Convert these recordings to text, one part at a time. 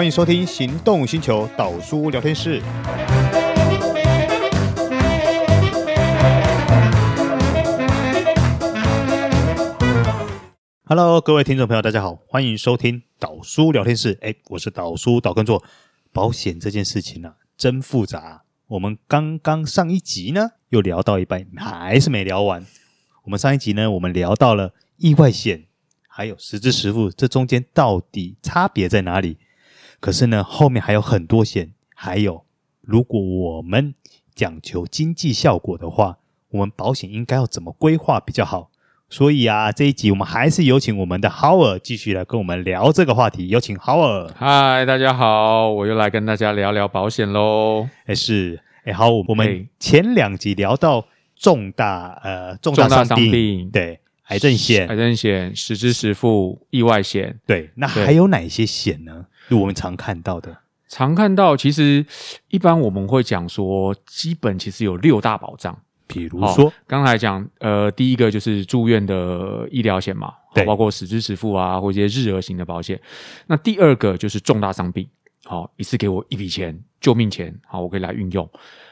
欢迎收听《行动星球岛叔聊天室》。Hello，各位听众朋友，大家好，欢迎收听岛叔聊天室。哎，我是岛叔岛耕作。保险这件事情、啊，真复杂。我们刚刚上一集呢，又聊到一半，还是没聊完。我们上一集呢，我们聊到了意外险，还有实支实付，这中间到底差别在哪里？可是呢，后面还有很多险，还有如果我们讲求经济效果的话，我们保险应该要怎么规划比较好？所以啊，这一集我们还是有请我们的 How 尔继续来跟我们聊这个话题。有请 How 尔。嗨，大家好，我又来跟大家聊聊保险喽。哎，是，哎，好，我们前两集聊到重大呃重大伤病，伤病对，癌症险、癌症险、实支实付、意外险，对，那还有哪些险呢？就我们常看到的，常看到，其实一般我们会讲说，基本其实有六大保障。比如说，哦、刚才讲，呃，第一个就是住院的医疗险嘛，对，包括实支实付啊，或者一些日额型的保险。那第二个就是重大伤病，好、哦，一次给我一笔钱，救命钱，好，我可以来运用。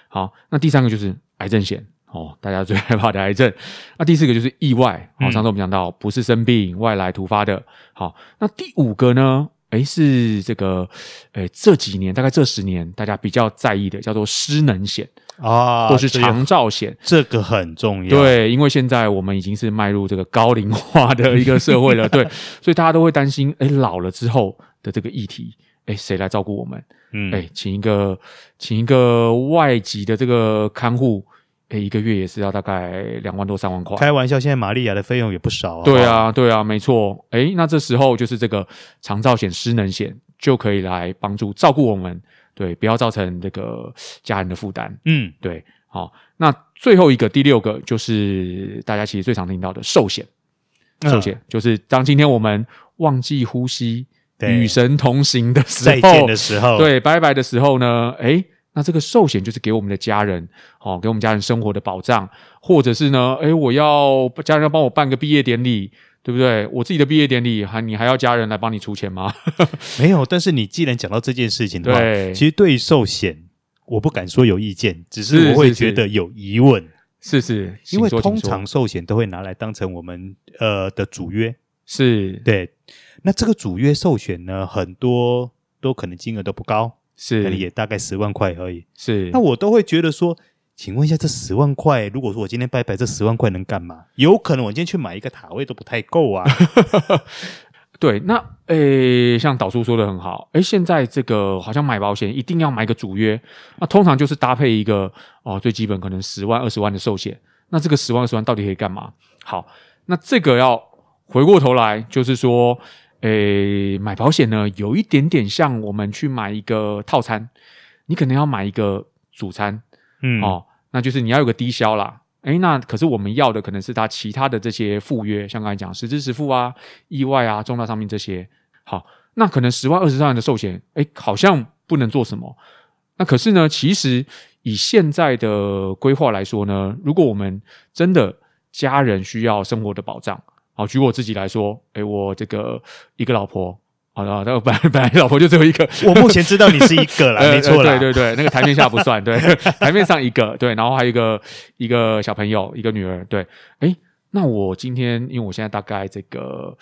好，那第三个就是癌症险，哦，大家最害怕的癌症。那第四个就是意外，好、哦，上次我们讲到不是生病，外来突发的。好，那第五个呢？诶，是这个，诶，这几年大概这十年，大家比较在意的叫做失能险啊，或是长照险，这个很重要。对，因为现在我们已经是迈入这个高龄化的一个社会了，对，所以大家都会担心，诶，老了之后的这个议题，诶，谁来照顾我们？嗯，诶，请一个，请一个外籍的这个看护。诶，一个月也是要大概两万多三万块。开玩笑，现在玛利亚的费用也不少啊。对啊，对啊，没错。诶，那这时候就是这个长照险、失能险就可以来帮助照顾我们，对，不要造成这个家人的负担。嗯，对。好，那最后一个第六个就是大家其实最常听到的寿险。寿险就是当今天我们忘记呼吸、与神同行的时候，再见的时候，对，拜拜的时候呢，诶那这个寿险就是给我们的家人，哦，给我们家人生活的保障，或者是呢，诶，我要家人要帮我办个毕业典礼，对不对？我自己的毕业典礼还你还要家人来帮你出钱吗？没有，但是你既然讲到这件事情的话，其实对于寿险，我不敢说有意见，只是我会觉得有疑问。是是，是，因为通常寿险都会拿来当成我们呃的主约，是对。那这个主约寿险呢，很多都可能金额都不高。是，可能也大概十万块而已。是，那我都会觉得说，请问一下，这十万块，如果说我今天拜拜，这十万块能干嘛？有可能我今天去买一个塔位都不太够啊。对，那诶，像导叔说的很好，诶，现在这个好像买保险一定要买一个主约，那通常就是搭配一个哦，最基本可能十万二十万的寿险。那这个十万二十万到底可以干嘛？好，那这个要回过头来，就是说。诶，买保险呢，有一点点像我们去买一个套餐，你可能要买一个主餐，嗯，哦，那就是你要有个低消啦。诶，那可是我们要的可能是它其他的这些附约，像刚才讲实支实付啊、意外啊、重大伤病这些。好，那可能十万二十万的寿险，诶，好像不能做什么。那可是呢，其实以现在的规划来说呢，如果我们真的家人需要生活的保障。好，举我自己来说，诶，我这个一个老婆，好的，那本来本来老婆就只有一个，我目前知道你是一个啦，没错啦，对对对，那个台面下不算，对，台面上一个，对，然后还有一个一个小朋友，一个女儿，对，诶，那我今天因为我现在大概这个，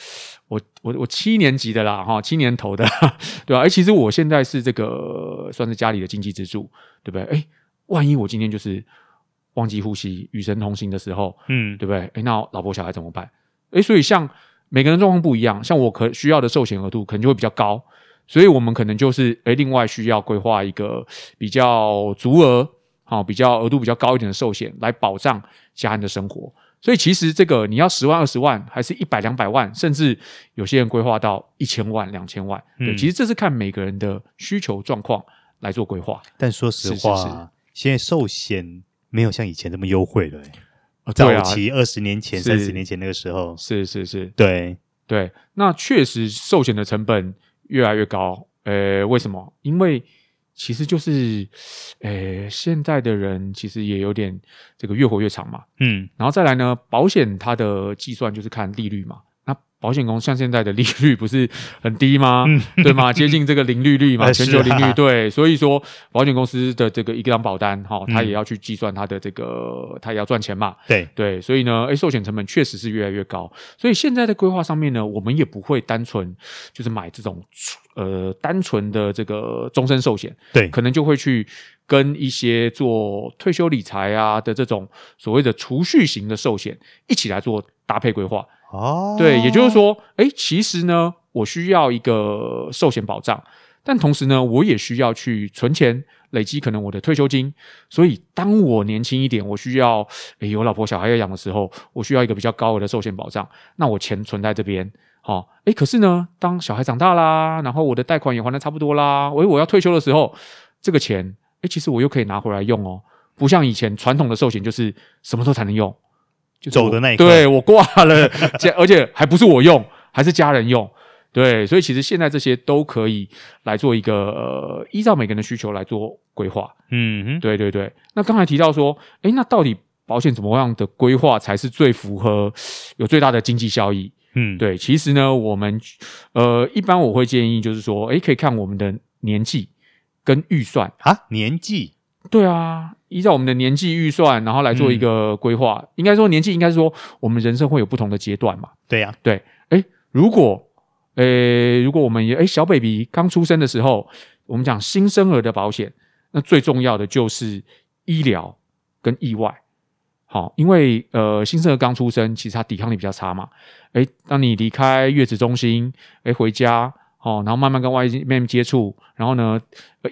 我我我七年级的啦，哈，七年头的，对吧？诶，其实我现在是这个算是家里的经济支柱，对不对？诶，万一我今天就是忘记呼吸、与神同行的时候，嗯，对不对？诶，那老婆小孩怎么办？诶，所以像每个人状况不一样，像我可需要的寿险额度可能就会比较高，所以我们可能就是诶，另外需要规划一个比较足额，好，比较额度比较高一点的寿险来保障家人的生活。所以其实这个你要十万、二十万，还是一百、两百万，甚至有些人规划到一千万、两千万，对，嗯，其实这是看每个人的需求状况来做规划。但说实话，是是是现在寿险没有像以前这么优惠了。早期二十年前、三十年前那个时候，是是是，对对。那确实寿险的成本越来越高。呃，为什么？因为其实就是，呃，现在的人其实也有点这个越活越长嘛。嗯。然后再来呢，保险它的计算就是看利率嘛。那保险公司像现在的利率不是很低吗？嗯、对吗？接近这个零利率嘛，全球零利率。啊、对，所以说保险公司的这个一张保单，哈、哦，它也要去计算它的这个，嗯、它也要赚钱嘛。对对，所以呢，诶，寿险成本确实是越来越高。所以现在的规划上面呢，我们也不会单纯就是买这种呃单纯的这个终身寿险，对，可能就会去跟一些做退休理财啊的这种所谓的储蓄型的寿险一起来做搭配规划。哦，对，也就是说，哎，其实呢，我需要一个寿险保障，但同时呢，我也需要去存钱，累积可能我的退休金。所以，当我年轻一点，我需要诶有老婆小孩要养的时候，我需要一个比较高额的寿险保障。那我钱存在这边，好、哦，诶，可是呢，当小孩长大啦，然后我的贷款也还的差不多啦，诶，我要退休的时候，这个钱，诶，其实我又可以拿回来用哦，不像以前传统的寿险，就是什么时候才能用。就走的那一刻，对，我挂了，而且还不是我用，还是家人用，对，所以其实现在这些都可以来做一个呃，依照每个人的需求来做规划。嗯，对对对。那刚才提到说，诶，那到底保险怎么样的规划才是最符合有最大的经济效益？嗯，对，其实呢，我们呃，一般我会建议就是说，诶，可以看我们的年纪跟预算啊，年纪。对啊，依照我们的年纪预算，然后来做一个规划。嗯、应该说年纪，应该是说我们人生会有不同的阶段嘛。对呀、啊，对。哎，如果，诶，如果我们也诶小 baby 刚出生的时候，我们讲新生儿的保险，那最重要的就是医疗跟意外。好，因为呃新生儿刚出生，其实他抵抗力比较差嘛。诶，当你离开月子中心，诶回家。哦，然后慢慢跟外面接触，然后呢，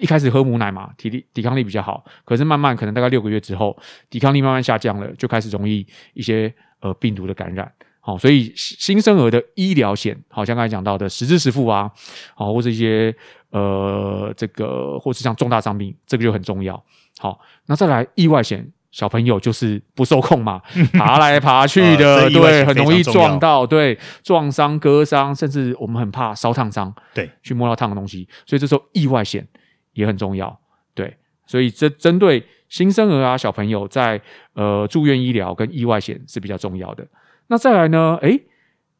一开始喝母奶嘛，体力抵抗力比较好，可是慢慢可能大概六个月之后，抵抗力慢慢下降了，就开始容易一些呃病毒的感染。好、哦，所以新生儿的医疗险，好像刚才讲到的实支实付啊，好、哦，或者一些呃这个，或是像重大伤病，这个就很重要。好，那再来意外险。小朋友就是不受控嘛，爬来爬去的，呃、对，很容易撞到，对，撞伤、割伤，甚至我们很怕烧烫伤，对，去摸到烫的东西，所以这时候意外险也很重要，对，所以这针对新生儿啊，小朋友在呃住院医疗跟意外险是比较重要的。那再来呢，诶，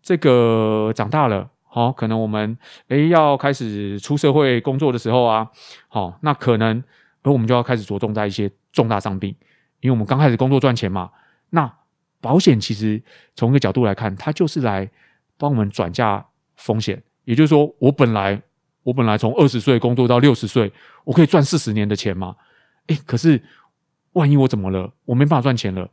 这个长大了，好、哦，可能我们诶要开始出社会工作的时候啊，好、哦，那可能而我们就要开始着重在一些重大伤病。因为我们刚开始工作赚钱嘛，那保险其实从一个角度来看，它就是来帮我们转嫁风险。也就是说，我本来我本来从二十岁工作到六十岁，我可以赚四十年的钱嘛。诶，可是万一我怎么了，我没办法赚钱了，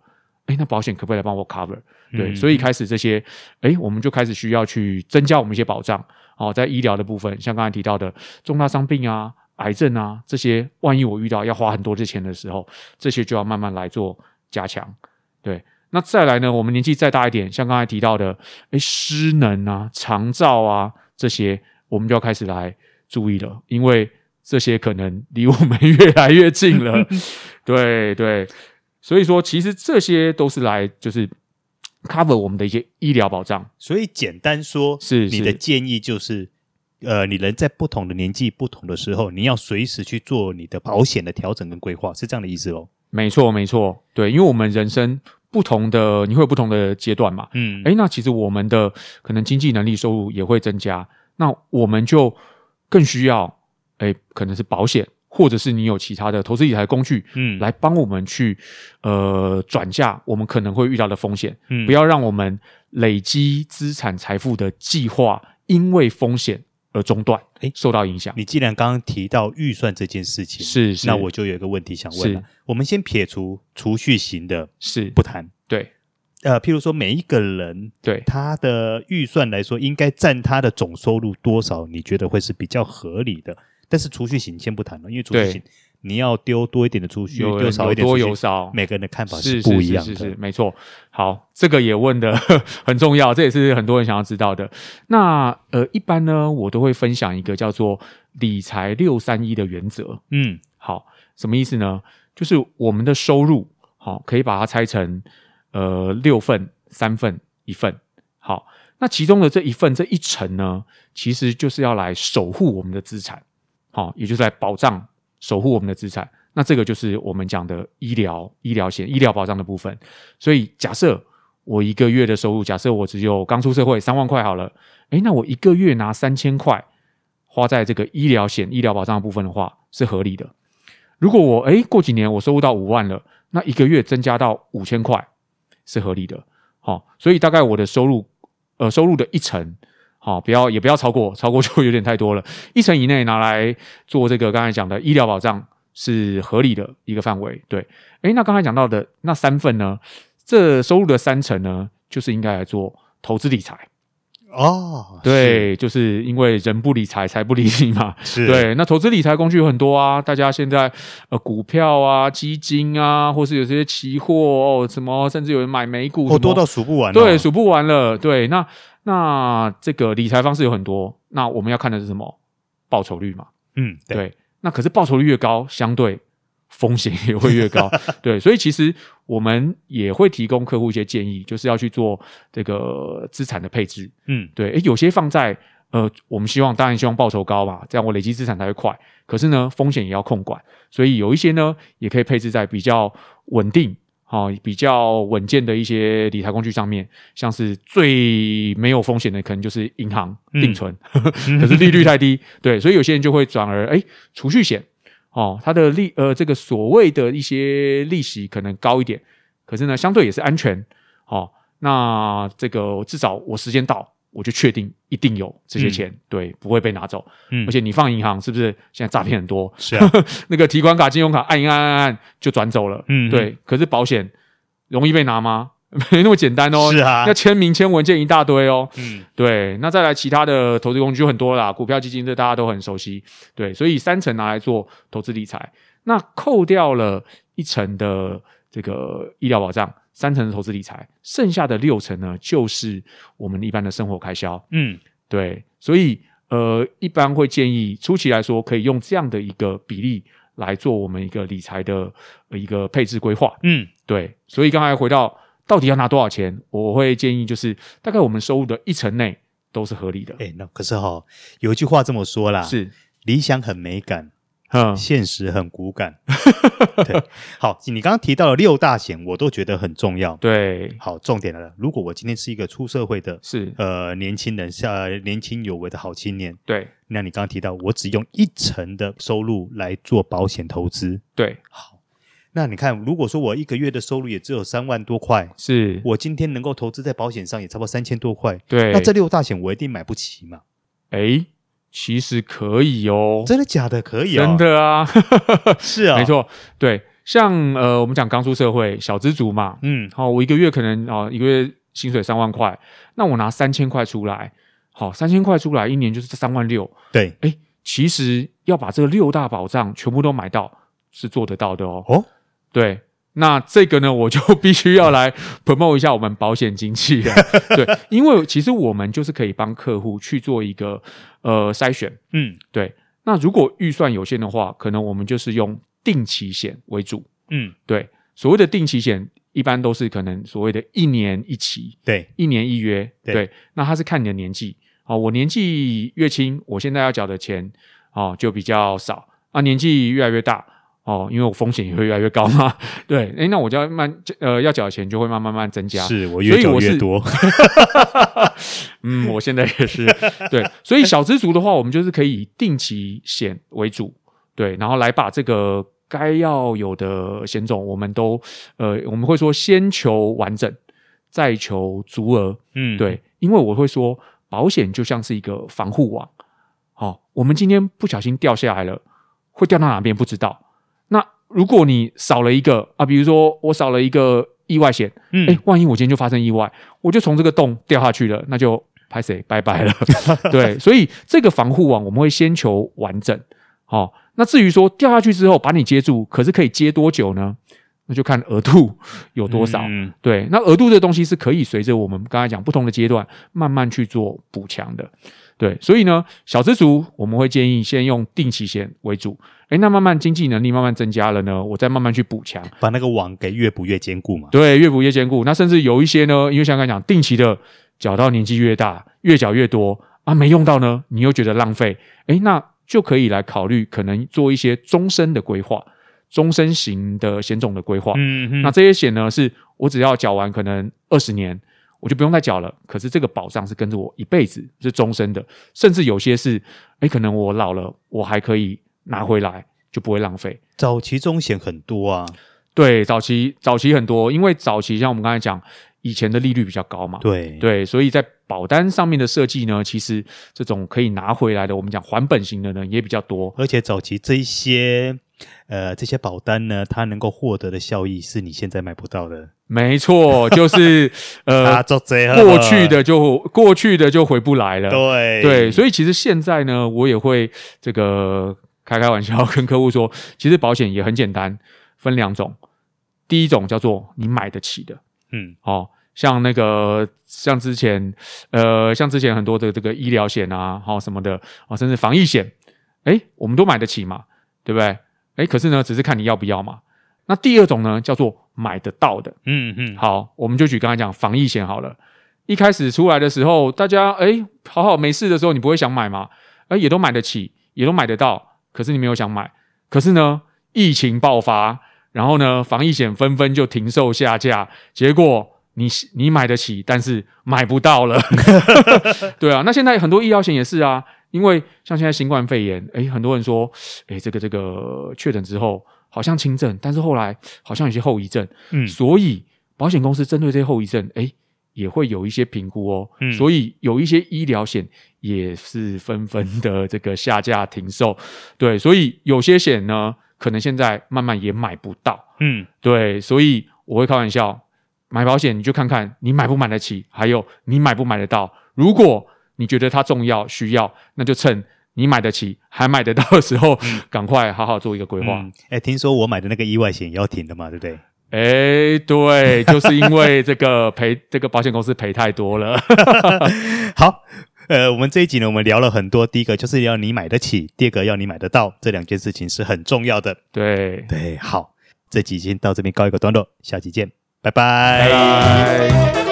诶，那保险可不可以来帮我 cover？对，嗯、所以开始这些，诶，我们就开始需要去增加我们一些保障。哦，在医疗的部分，像刚才提到的重大伤病啊。癌症啊，这些万一我遇到要花很多的钱的时候，这些就要慢慢来做加强。对，那再来呢，我们年纪再大一点，像刚才提到的，诶，失能啊、肠照啊这些，我们就要开始来注意了，因为这些可能离我们越来越近了。对对，所以说其实这些都是来就是 cover 我们的一些医疗保障。所以简单说，是你的建议就是。呃，你人在不同的年纪、不同的时候，你要随时去做你的保险的调整跟规划，是这样的意思喽？没错，没错，对，因为我们人生不同的，你会有不同的阶段嘛，嗯，诶，那其实我们的可能经济能力、收入也会增加，那我们就更需要，诶，可能是保险，或者是你有其他的投资理财工具，嗯，来帮我们去呃转嫁我们可能会遇到的风险，嗯，不要让我们累积资产财富的计划因为风险。而中断，哎，受到影响。你既然刚刚提到预算这件事情，是，是，那我就有一个问题想问了。我们先撇除储蓄型的，是不谈。对，呃，譬如说每一个人，对他的预算来说，应该占他的总收入多少？你觉得会是比较合理的？但是储蓄型先不谈了，因为储蓄型。你要丢多一点的储蓄，丢少一点，多有少，每个人的看法是不一样的。是是是，是，没错。好，这个也问的 很重要，这也是很多人想要知道的。那呃，一般呢，我都会分享一个叫做理财六三一的原则。嗯，好，什么意思呢？就是我们的收入，好，可以把它拆成呃六份、三份、一份。好，那其中的这一份这一成呢，其实就是要来守护我们的资产，好，也就是来保障。守护我们的资产，那这个就是我们讲的医疗、医疗险、医疗保障的部分。所以，假设我一个月的收入，假设我只有刚出社会三万块好了，诶，那我一个月拿三千块花在这个医疗险、医疗保障的部分的话，是合理的。如果我诶过几年我收入到五万了，那一个月增加到五千块是合理的。好、所以大概我的收入，呃，收入的一成，好、哦，不要也不要超过，超过就有点太多了。一成以内拿来做这个刚才讲的医疗保障是合理的一个范围。对，诶，那刚才讲到的那三份呢？这收入的三成呢，就是应该来做投资理财哦。对，就是因为人不理财，财不理你嘛。是对，那投资理财工具有很多啊，大家现在呃股票啊、基金啊，或是有些期货哦，什么甚至有人买美股，哦，多到数不完，哦。对，数不完了。对，那那这个理财方式有很多，那我们要看的是什么？报酬率嘛。嗯，对。对，那可是报酬率越高，相对。风险也会越高，对，所以其实我们也会提供客户一些建议，就是要去做这个资产的配置，嗯，对，诶，有些放在呃，我们希望当然希望报酬高嘛，这样我累积资产才会快，可是呢，风险也要控管，所以有一些呢，也可以配置在比较稳定、好、哦、比较稳健的一些理财工具上面，像是最没有风险的，可能就是银行定存，嗯、可是利率太低，对，所以有些人就会转而诶，储蓄险。哦，它的利呃，这个所谓的一些利息可能高一点，可是呢，相对也是安全。哦，那这个至少我时间到，我就确定一定有这些钱，嗯、对，不会被拿走。嗯，而且你放银行是不是现在诈骗很多？是啊，那个提款卡、信用卡按一按按按就转走了。嗯，对。可是保险容易被拿吗？没那么简单哦，是啊，要签名签文件一大堆哦。嗯，对，那再来其他的投资工具就很多啦，股票、基金这大家都很熟悉。对，所以三层拿来做投资理财，那扣掉了一层的这个医疗保障，三成的投资理财，剩下的六成呢，就是我们一般的生活开销。嗯，对，所以呃，一般会建议初期来说，可以用这样的一个比例来做我们一个理财的一个配置规划。嗯，对，所以刚才回到。到底要拿多少钱？我会建议就是大概我们收入的一成内都是合理的。哎，那可是哈、哦，有一句话这么说啦，是理想很美感，嗯，现实很骨感。对，好，你刚刚提到了六大险，我都觉得很重要。对，好，重点来了。如果我今天是一个出社会的，是呃年轻人，像年轻有为的好青年，对，那你刚刚提到我只用一成的收入来做保险投资，对，好。那你看，如果说我一个月的收入也只有三万多块，是我今天能够投资在保险上也差不多三千多块，对，那这六大险我一定买不起嘛？诶，其实可以哦，真的假的？可以哦，真的啊，是啊，没错，对，像呃，我们讲刚出社会小资族嘛，嗯，好，我一个月可能啊，一个月薪水三万块，那我拿三千块出来，好，三千块出来，一年就是这三万六，对，哎，其实要把这个六大保障全部都买到是做得到的哦，哦。对，那这个呢，我就必须要来 promote 一下我们保险经纪了。对，因为其实我们就是可以帮客户去做一个呃筛选。嗯，对。那如果预算有限的话，可能我们就是用定期险为主。嗯，对。所谓的定期险，一般都是可能所谓的一年一期，对，一年一约。对，对，那它是看你的年纪。哦，我年纪越轻，我现在要缴的钱哦就比较少。啊，年纪越来越大。哦，因为我风险也会越来越高嘛，对，诶，那我就要慢，呃，要缴的钱就会慢慢慢增加，是我越缴越多，嗯，我现在也是，对，所以小资族的话，我们就是可以以定期险为主，对，然后来把这个该要有的险种，我们都，呃，我们会说先求完整，再求足额，嗯，对，因为我会说保险就像是一个防护网，好，哦，我们今天不小心掉下来了，会掉到哪边不知道。如果你少了一个啊，比如说我少了一个意外险，嗯，哎，万一我今天就发生意外，我就从这个洞掉下去了，那就拍谁拜拜了。对，所以这个防护网我们会先求完整。好、哦，那至于说掉下去之后把你接住，可是可以接多久呢？那就看额度有多少。嗯、对，那额度这个东西是可以随着我们刚才讲不同的阶段慢慢去做补强的。对，所以呢，小资族我们会建议先用定期险为主。诶，那慢慢经济能力慢慢增加了呢，我再慢慢去补强，把那个网给越补越坚固嘛。对，越补越坚固。那甚至有一些呢，因为像刚才讲，定期的缴到年纪越大，越缴越多啊，没用到呢，你又觉得浪费。诶，那就可以来考虑，可能做一些终身的规划。终身型的险种的规划。嗯嗯，那这些险呢，是我只要缴完可能二十年，我就不用再缴了。可是这个保障是跟着我一辈子，是终身的。甚至有些是，哎，可能我老了，我还可以拿回来，就不会浪费。早期中险很多啊，对，早期早期很多，因为早期像我们刚才讲。以前的利率比较高嘛，对对，所以在保单上面的设计呢，其实这种可以拿回来的，我们讲还本型的呢也比较多。而且早期这一些呃这些保单呢，它能够获得的效益是你现在买不到的。没错，就是 呃，过去的就过去的就回不来了。对对，所以其实现在呢，我也会这个开开玩笑跟客户说，其实保险也很简单，分两种，第一种叫做你买得起的。嗯，哦，像那个，像之前，呃，像之前很多的这个医疗险啊，好、哦、什么的，啊、哦，甚至防疫险，诶，我们都买得起嘛，对不对？诶，可是呢，只是看你要不要嘛。那第二种呢，叫做买得到的，嗯嗯，好，我们就举刚才讲防疫险好了。一开始出来的时候，大家诶，好好没事的时候，你不会想买吗？诶，也都买得起，也都买得到，可是你没有想买。可是呢，疫情爆发。然后呢，防疫险纷纷就停售下架，结果你你买得起，但是买不到了。对啊，那现在很多医疗险也是啊，因为像现在新冠肺炎，诶，很多人说，诶，这个这个确诊之后好像轻症，但是后来好像有些后遗症，嗯，所以保险公司针对这些后遗症，诶，也会有一些评估哦，嗯，所以有一些医疗险也是纷纷的 这个下架停售，对，所以有些险呢。可能现在慢慢也买不到，嗯，对，所以我会开玩笑，买保险你就看看你买不买得起，还有你买不买得到。如果你觉得它重要需要，那就趁你买得起还买得到的时候，嗯、赶快好好做一个规划。哎、听说我买的那个意外险也要停了嘛，对不对？哎、欸，对，就是因为这个赔，这个保险公司赔太多了。好。呃，我们这一集呢，我们聊了很多。第一个就是要你买得起，第二个要你买得到，这两件事情是很重要的。对对，好，这集先到这边告一个段落，下期见，拜拜。拜拜。